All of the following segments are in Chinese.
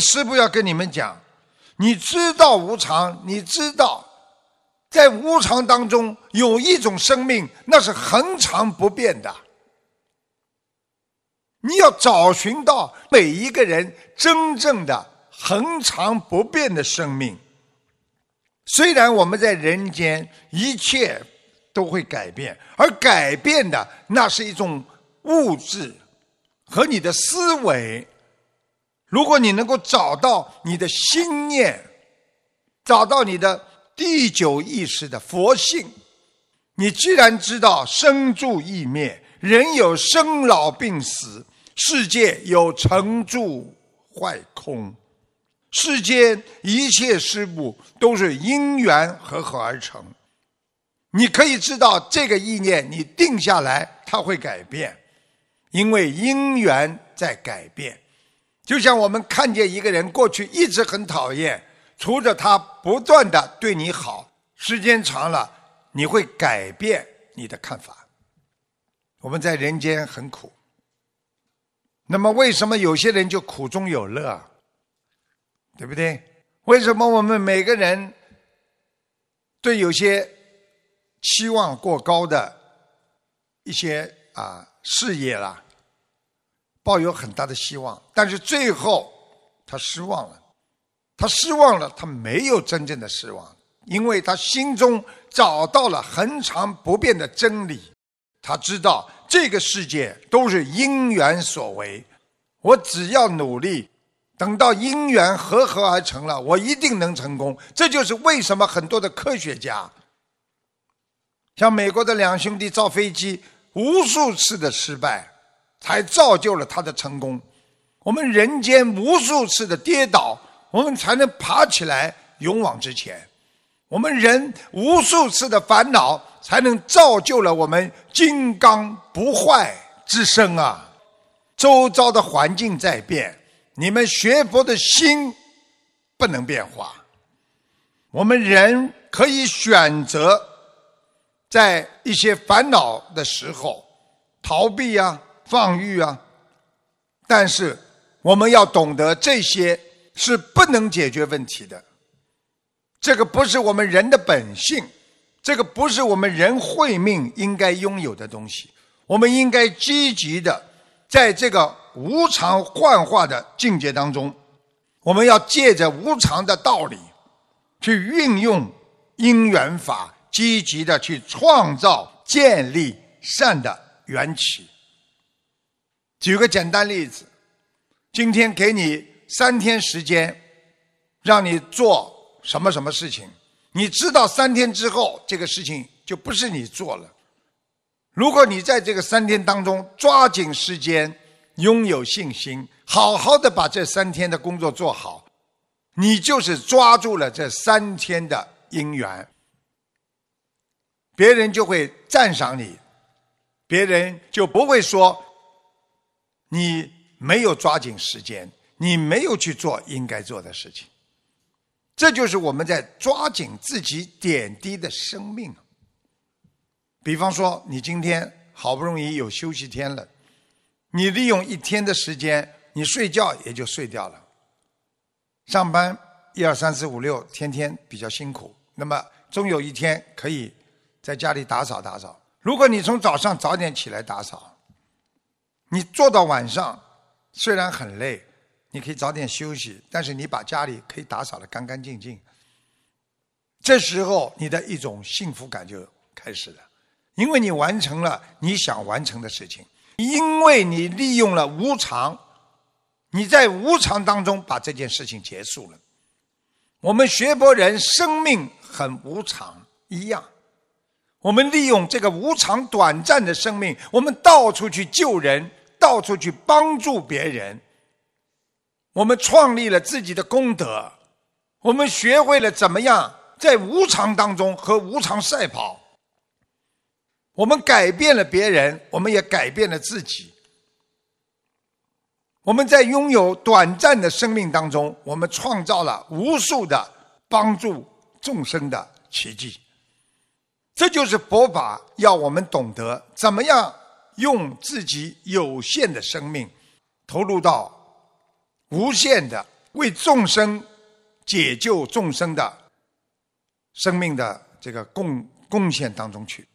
师父要跟你们讲，你知道无常，你知道，在无常当中有一种生命，那是恒常不变的。你要找寻到每一个人真正的恒常不变的生命。虽然我们在人间一切都会改变，而改变的那是一种物质和你的思维。如果你能够找到你的心念，找到你的第九意识的佛性，你既然知道生住异灭，人有生老病死，世界有成住坏空。世间一切事物都是因缘合合而成，你可以知道这个意念，你定下来，它会改变，因为因缘在改变。就像我们看见一个人过去一直很讨厌，除着他不断的对你好，时间长了，你会改变你的看法。我们在人间很苦，那么为什么有些人就苦中有乐？对不对？为什么我们每个人对有些期望过高的一些啊事业啦，抱有很大的希望，但是最后他失望了，他失望了，他没有真正的失望，因为他心中找到了恒常不变的真理，他知道这个世界都是因缘所为，我只要努力。等到因缘合合而成了，我一定能成功。这就是为什么很多的科学家，像美国的两兄弟造飞机，无数次的失败，才造就了他的成功。我们人间无数次的跌倒，我们才能爬起来，勇往直前。我们人无数次的烦恼，才能造就了我们金刚不坏之身啊！周遭的环境在变。你们学佛的心不能变化。我们人可以选择在一些烦恼的时候逃避啊、放欲啊，但是我们要懂得这些是不能解决问题的。这个不是我们人的本性，这个不是我们人慧命应该拥有的东西。我们应该积极的在这个。无常幻化的境界当中，我们要借着无常的道理，去运用因缘法，积极的去创造、建立善的缘起。举个简单例子，今天给你三天时间，让你做什么什么事情，你知道三天之后这个事情就不是你做了。如果你在这个三天当中抓紧时间，拥有信心，好好的把这三天的工作做好，你就是抓住了这三天的因缘，别人就会赞赏你，别人就不会说你没有抓紧时间，你没有去做应该做的事情。这就是我们在抓紧自己点滴的生命。比方说，你今天好不容易有休息天了。你利用一天的时间，你睡觉也就睡掉了。上班一二三四五六，天天比较辛苦，那么终有一天可以在家里打扫打扫。如果你从早上早点起来打扫，你做到晚上，虽然很累，你可以早点休息，但是你把家里可以打扫的干干净净。这时候你的一种幸福感就开始了，因为你完成了你想完成的事情。因为你利用了无常，你在无常当中把这件事情结束了。我们学佛人生命很无常一样，我们利用这个无常短暂的生命，我们到处去救人，到处去帮助别人。我们创立了自己的功德，我们学会了怎么样在无常当中和无常赛跑。我们改变了别人，我们也改变了自己。我们在拥有短暂的生命当中，我们创造了无数的帮助众生的奇迹。这就是佛法要我们懂得怎么样用自己有限的生命，投入到无限的为众生解救众生的生命的这个贡贡献当中去，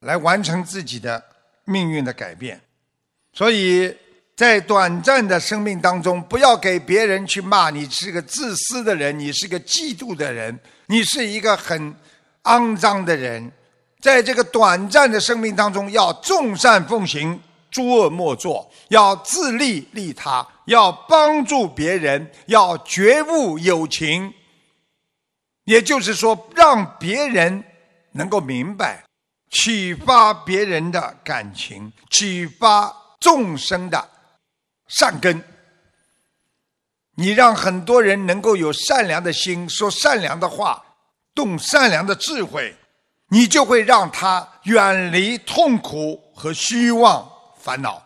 来完成自己的命运的改变。所以在短暂的生命当中，不要给别人去骂你是个自私的人，你是个嫉妒的人，你是一个很肮脏的人。在这个短暂的生命当中，要众善奉行，诸恶莫作，要自利利他，要帮助别人，要觉悟友情。也就是说，让别人能够明白，启发别人的感情，启发众生的善根。你让很多人能够有善良的心，说善良的话，动善良的智慧。你就会让他远离痛苦和虚妄烦恼。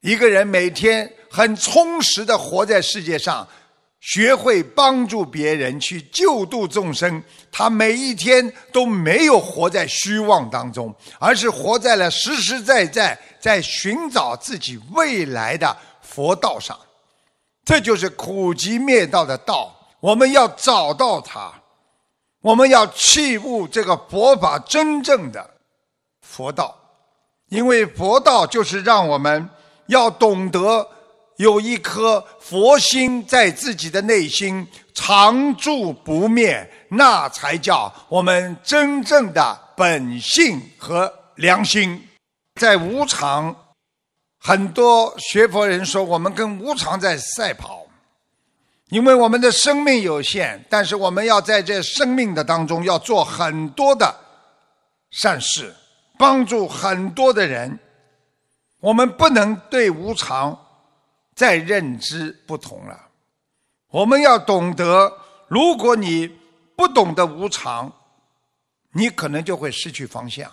一个人每天很充实的活在世界上，学会帮助别人去救度众生，他每一天都没有活在虚妄当中，而是活在了实实在在在寻找自己未来的佛道上。这就是苦集灭道的道，我们要找到它。我们要弃悟这个佛法真正的佛道，因为佛道就是让我们要懂得有一颗佛心在自己的内心常住不灭，那才叫我们真正的本性和良心。在无常，很多学佛人说我们跟无常在赛跑。因为我们的生命有限，但是我们要在这生命的当中要做很多的善事，帮助很多的人。我们不能对无常再认知不同了。我们要懂得，如果你不懂得无常，你可能就会失去方向。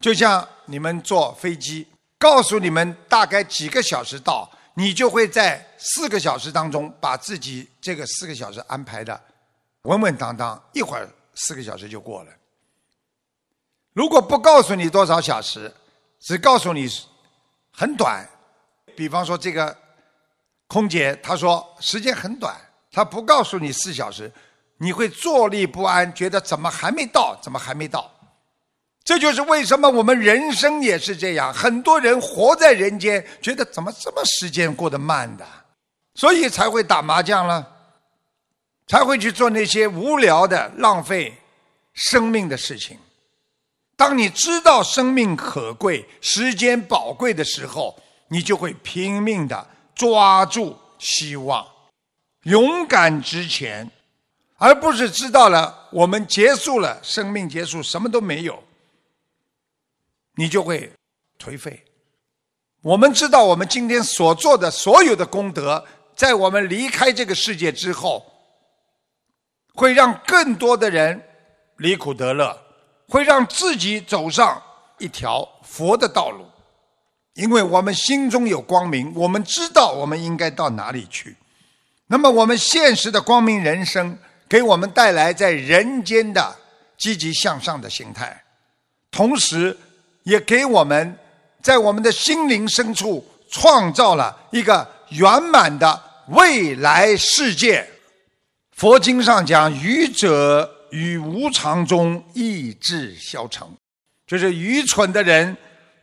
就像你们坐飞机，告诉你们大概几个小时到。你就会在四个小时当中把自己这个四个小时安排的稳稳当当，一会儿四个小时就过了。如果不告诉你多少小时，只告诉你很短，比方说这个空姐她说时间很短，她不告诉你四小时，你会坐立不安，觉得怎么还没到，怎么还没到。这就是为什么我们人生也是这样，很多人活在人间，觉得怎么这么时间过得慢的，所以才会打麻将了，才会去做那些无聊的、浪费生命的事情。当你知道生命可贵、时间宝贵的时候，你就会拼命的抓住希望，勇敢直前，而不是知道了我们结束了，生命结束，什么都没有。你就会颓废。我们知道，我们今天所做的所有的功德，在我们离开这个世界之后，会让更多的人离苦得乐，会让自己走上一条佛的道路。因为我们心中有光明，我们知道我们应该到哪里去。那么，我们现实的光明人生，给我们带来在人间的积极向上的心态，同时。也给我们在我们的心灵深处创造了一个圆满的未来世界。佛经上讲，愚者于无常中意志消沉，就是愚蠢的人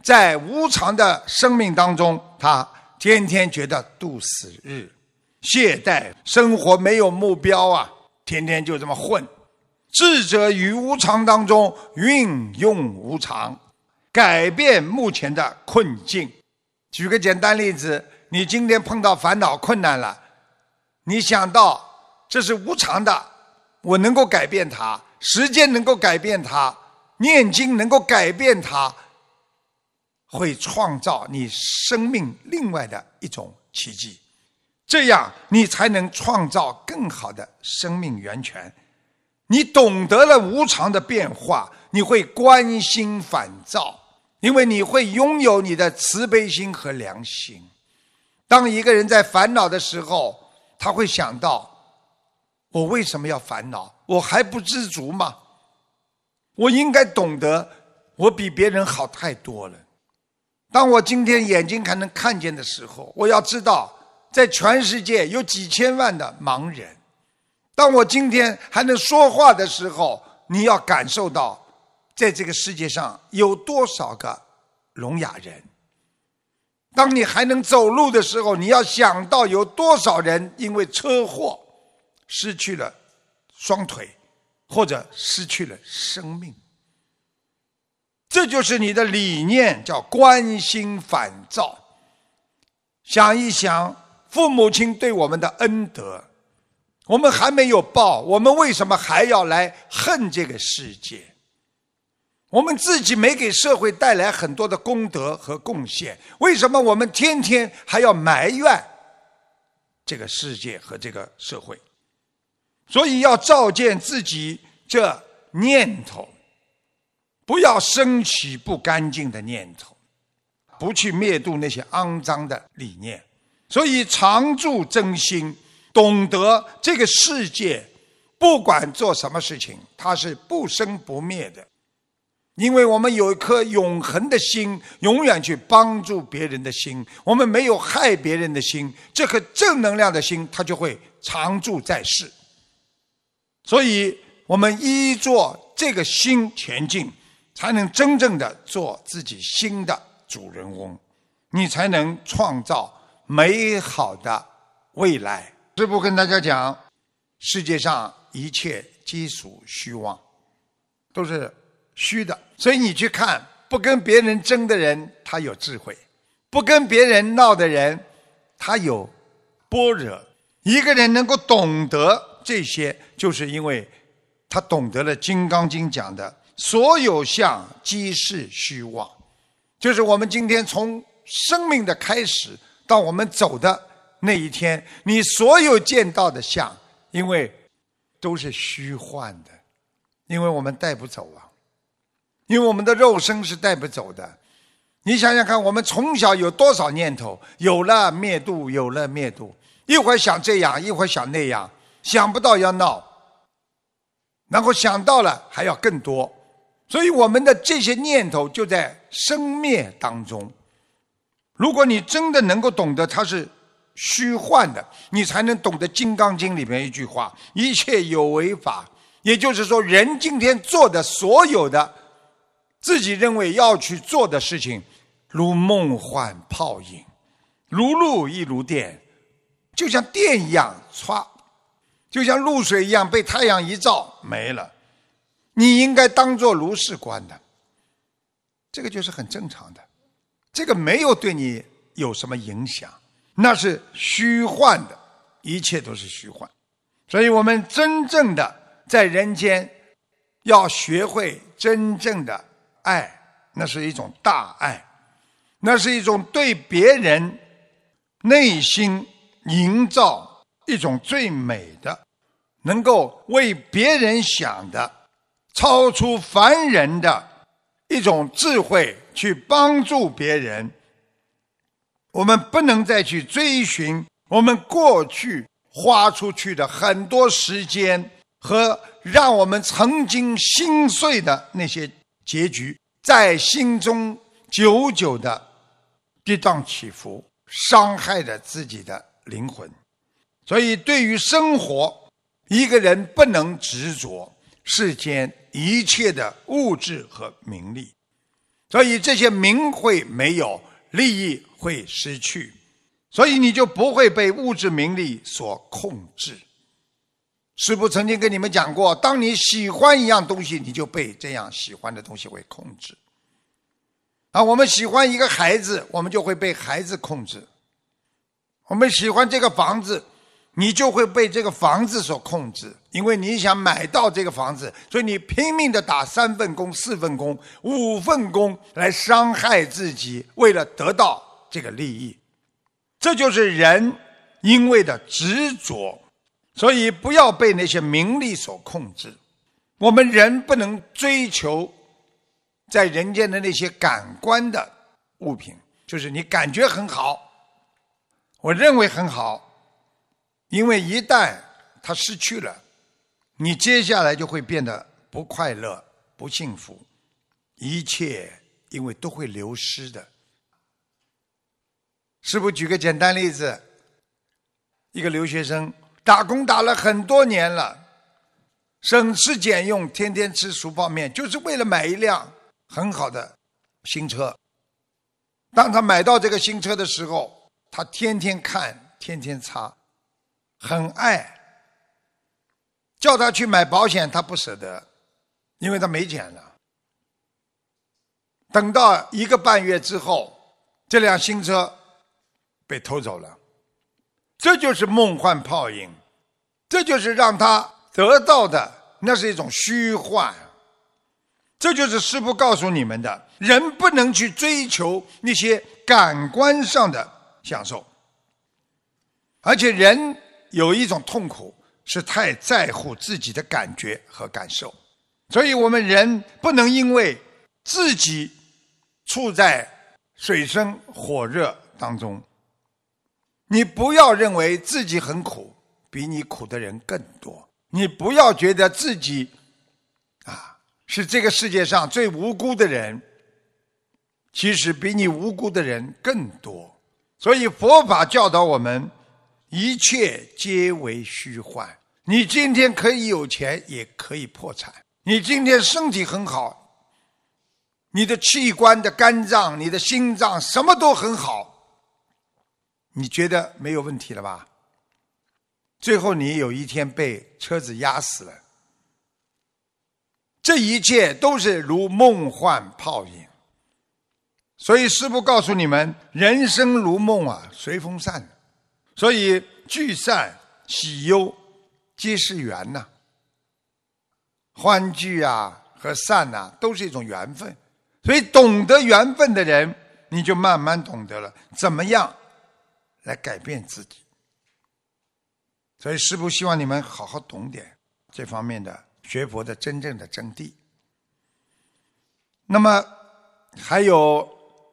在无常的生命当中，他天天觉得度死日，懈怠，生活没有目标啊，天天就这么混。智者于无常当中运用无常。改变目前的困境。举个简单例子，你今天碰到烦恼困难了，你想到这是无常的，我能够改变它，时间能够改变它，念经能够改变它，会创造你生命另外的一种奇迹。这样你才能创造更好的生命源泉。你懂得了无常的变化。你会关心烦躁，因为你会拥有你的慈悲心和良心。当一个人在烦恼的时候，他会想到：我为什么要烦恼？我还不知足吗？我应该懂得，我比别人好太多了。当我今天眼睛还能看见的时候，我要知道，在全世界有几千万的盲人。当我今天还能说话的时候，你要感受到，在这个世界上有多少个聋哑人。当你还能走路的时候，你要想到有多少人因为车祸失去了双腿，或者失去了生命。这就是你的理念，叫关心反照。想一想，父母亲对我们的恩德，我们还没有报，我们为什么还要来恨这个世界？我们自己没给社会带来很多的功德和贡献，为什么我们天天还要埋怨这个世界和这个社会？所以要照见自己这念头，不要升起不干净的念头，不去灭度那些肮脏的理念。所以常住真心，懂得这个世界不管做什么事情，它是不生不灭的。因为我们有一颗永恒的心，永远去帮助别人的心，我们没有害别人的心，这颗正能量的心，它就会常驻在世。所以，我们依着这个心前进，才能真正的做自己心的主人翁，你才能创造美好的未来。师父跟大家讲，世界上一切皆属虚妄，都是。虚的，所以你去看，不跟别人争的人，他有智慧；不跟别人闹的人，他有般若。一个人能够懂得这些，就是因为他懂得了《金刚经》讲的“所有相即是虚妄”，就是我们今天从生命的开始到我们走的那一天，你所有见到的相，因为都是虚幻的，因为我们带不走啊。因为我们的肉身是带不走的，你想想看，我们从小有多少念头，有了灭度，有了灭度，一会儿想这样，一会儿想那样，想不到要闹，然后想到了还要更多，所以我们的这些念头就在生灭当中。如果你真的能够懂得它是虚幻的，你才能懂得《金刚经》里面一句话：一切有为法，也就是说，人今天做的所有的。自己认为要去做的事情，如梦幻泡影，如露亦如电，就像电一样，唰，就像露水一样，被太阳一照没了。你应该当做如是观的，这个就是很正常的，这个没有对你有什么影响，那是虚幻的，一切都是虚幻。所以我们真正的在人间，要学会真正的。爱，那是一种大爱，那是一种对别人内心营造一种最美的，能够为别人想的，超出凡人的一种智慧，去帮助别人。我们不能再去追寻我们过去花出去的很多时间和让我们曾经心碎的那些。结局在心中久久的跌宕起伏，伤害着自己的灵魂。所以，对于生活，一个人不能执着世间一切的物质和名利。所以，这些名会没有，利益会失去，所以你就不会被物质名利所控制。师父曾经跟你们讲过，当你喜欢一样东西，你就被这样喜欢的东西会控制。啊，我们喜欢一个孩子，我们就会被孩子控制；我们喜欢这个房子，你就会被这个房子所控制。因为你想买到这个房子，所以你拼命的打三份工、四份工、五份工来伤害自己，为了得到这个利益。这就是人因为的执着。所以不要被那些名利所控制。我们人不能追求在人间的那些感官的物品，就是你感觉很好，我认为很好，因为一旦它失去了，你接下来就会变得不快乐、不幸福，一切因为都会流失的。师傅举个简单例子。一个留学生，打工打了很多年了，省吃俭用，天天吃熟泡面，就是为了买一辆很好的新车。当他买到这个新车的时候，他天天看，天天擦，很爱。叫他去买保险，他不舍得，因为他没钱了。等到一个半月之后，这辆新车被偷走了。这就是梦幻泡影，这就是让他得到的，那是一种虚幻。这就是师父告诉你们的：人不能去追求那些感官上的享受，而且人有一种痛苦，是太在乎自己的感觉和感受。所以我们人不能因为自己处在水深火热当中。你不要认为自己很苦，比你苦的人更多。你不要觉得自己啊是这个世界上最无辜的人，其实比你无辜的人更多。所以佛法教导我们，一切皆为虚幻。你今天可以有钱，也可以破产。你今天身体很好，你的器官的肝脏、你的心脏什么都很好。你觉得没有问题了吧？最后你有一天被车子压死了，这一切都是如梦幻泡影。所以师父告诉你们：人生如梦啊，随风散。所以聚散喜忧皆是缘呐，欢聚啊和散呐都是一种缘分。所以懂得缘分的人，你就慢慢懂得了怎么样。来改变自己，所以师父希望你们好好懂点这方面的学佛的真正的真谛。那么还有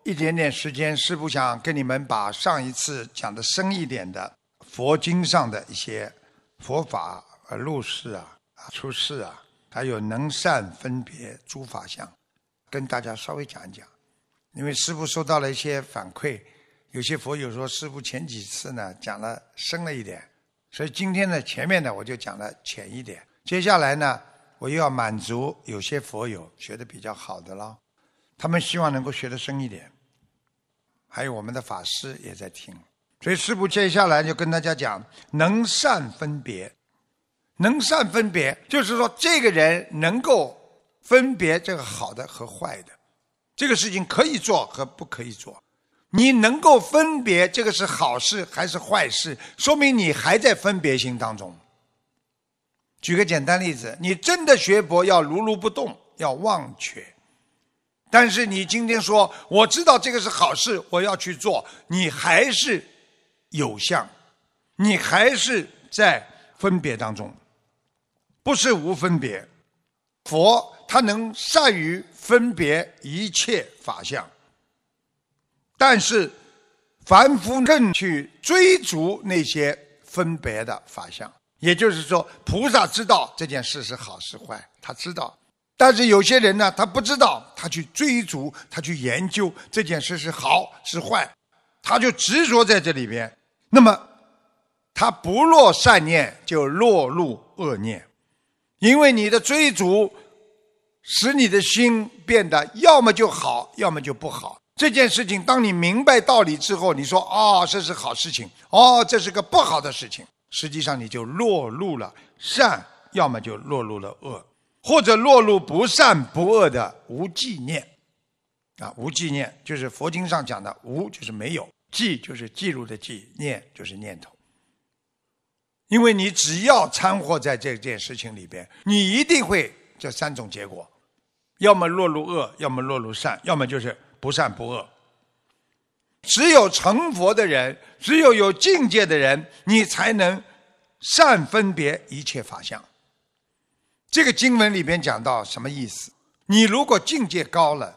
一点点时间，师父想跟你们把上一次讲的深一点的佛经上的一些佛法呃入世啊、出世啊，还有能善分别诸法相，跟大家稍微讲一讲，因为师父收到了一些反馈。有些佛友说，师傅前几次呢讲了深了一点，所以今天呢前面呢我就讲了浅一点。接下来呢，我又要满足有些佛友学的比较好的了，他们希望能够学的深一点。还有我们的法师也在听，所以师傅接下来就跟大家讲，能善分别，能善分别，就是说这个人能够分别这个好的和坏的，这个事情可以做和不可以做。你能够分别这个是好事还是坏事，说明你还在分别心当中。举个简单例子，你真的学佛要如如不动，要忘却。但是你今天说我知道这个是好事，我要去做，你还是有相，你还是在分别当中，不是无分别。佛他能善于分别一切法相。但是，凡夫更去追逐那些分别的法相，也就是说，菩萨知道这件事是好是坏，他知道；但是有些人呢，他不知道，他去追逐，他去研究这件事是好是坏，他就执着在这里边。那么，他不落善念，就落入恶念，因为你的追逐，使你的心变得要么就好，要么就不好。这件事情，当你明白道理之后，你说：“哦，这是好事情。”哦，这是个不好的事情。实际上，你就落入了善，要么就落入了恶，或者落入不善不恶的无记念。啊，无记念就是佛经上讲的“无”，就是没有；“记”就是记录的“记”；“念”就是念头。因为你只要掺和在这件事情里边，你一定会这三种结果：要么落入恶，要么落入善，要么就是。不善不恶，只有成佛的人，只有有境界的人，你才能善分别一切法相。这个经文里边讲到什么意思？你如果境界高了，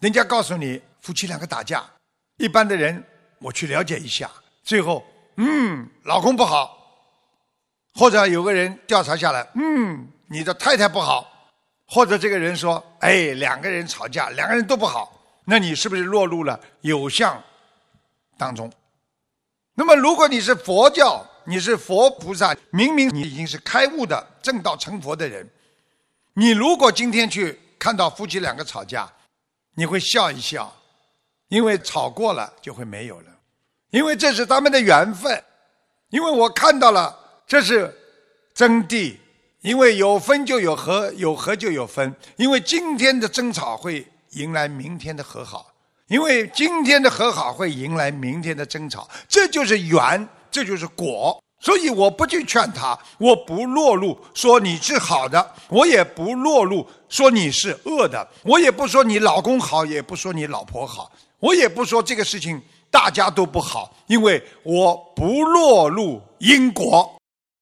人家告诉你夫妻两个打架，一般的人我去了解一下，最后嗯，老公不好，或者有个人调查下来，嗯，你的太太不好，或者这个人说，哎，两个人吵架，两个人都不好。那你是不是落入了有相当中？那么，如果你是佛教，你是佛菩萨，明明你已经是开悟的正道成佛的人，你如果今天去看到夫妻两个吵架，你会笑一笑，因为吵过了就会没有了，因为这是他们的缘分，因为我看到了这是真谛，因为有分就有合，有合就有分，因为今天的争吵会迎来明天的和好。因为今天的和好会迎来明天的争吵，这就是缘，这就是果。所以我不去劝他，我不落入说你是好的，我也不落入说你是恶的，我也不说你老公好，也不说你老婆好，我也不说这个事情大家都不好，因为我不落入因果。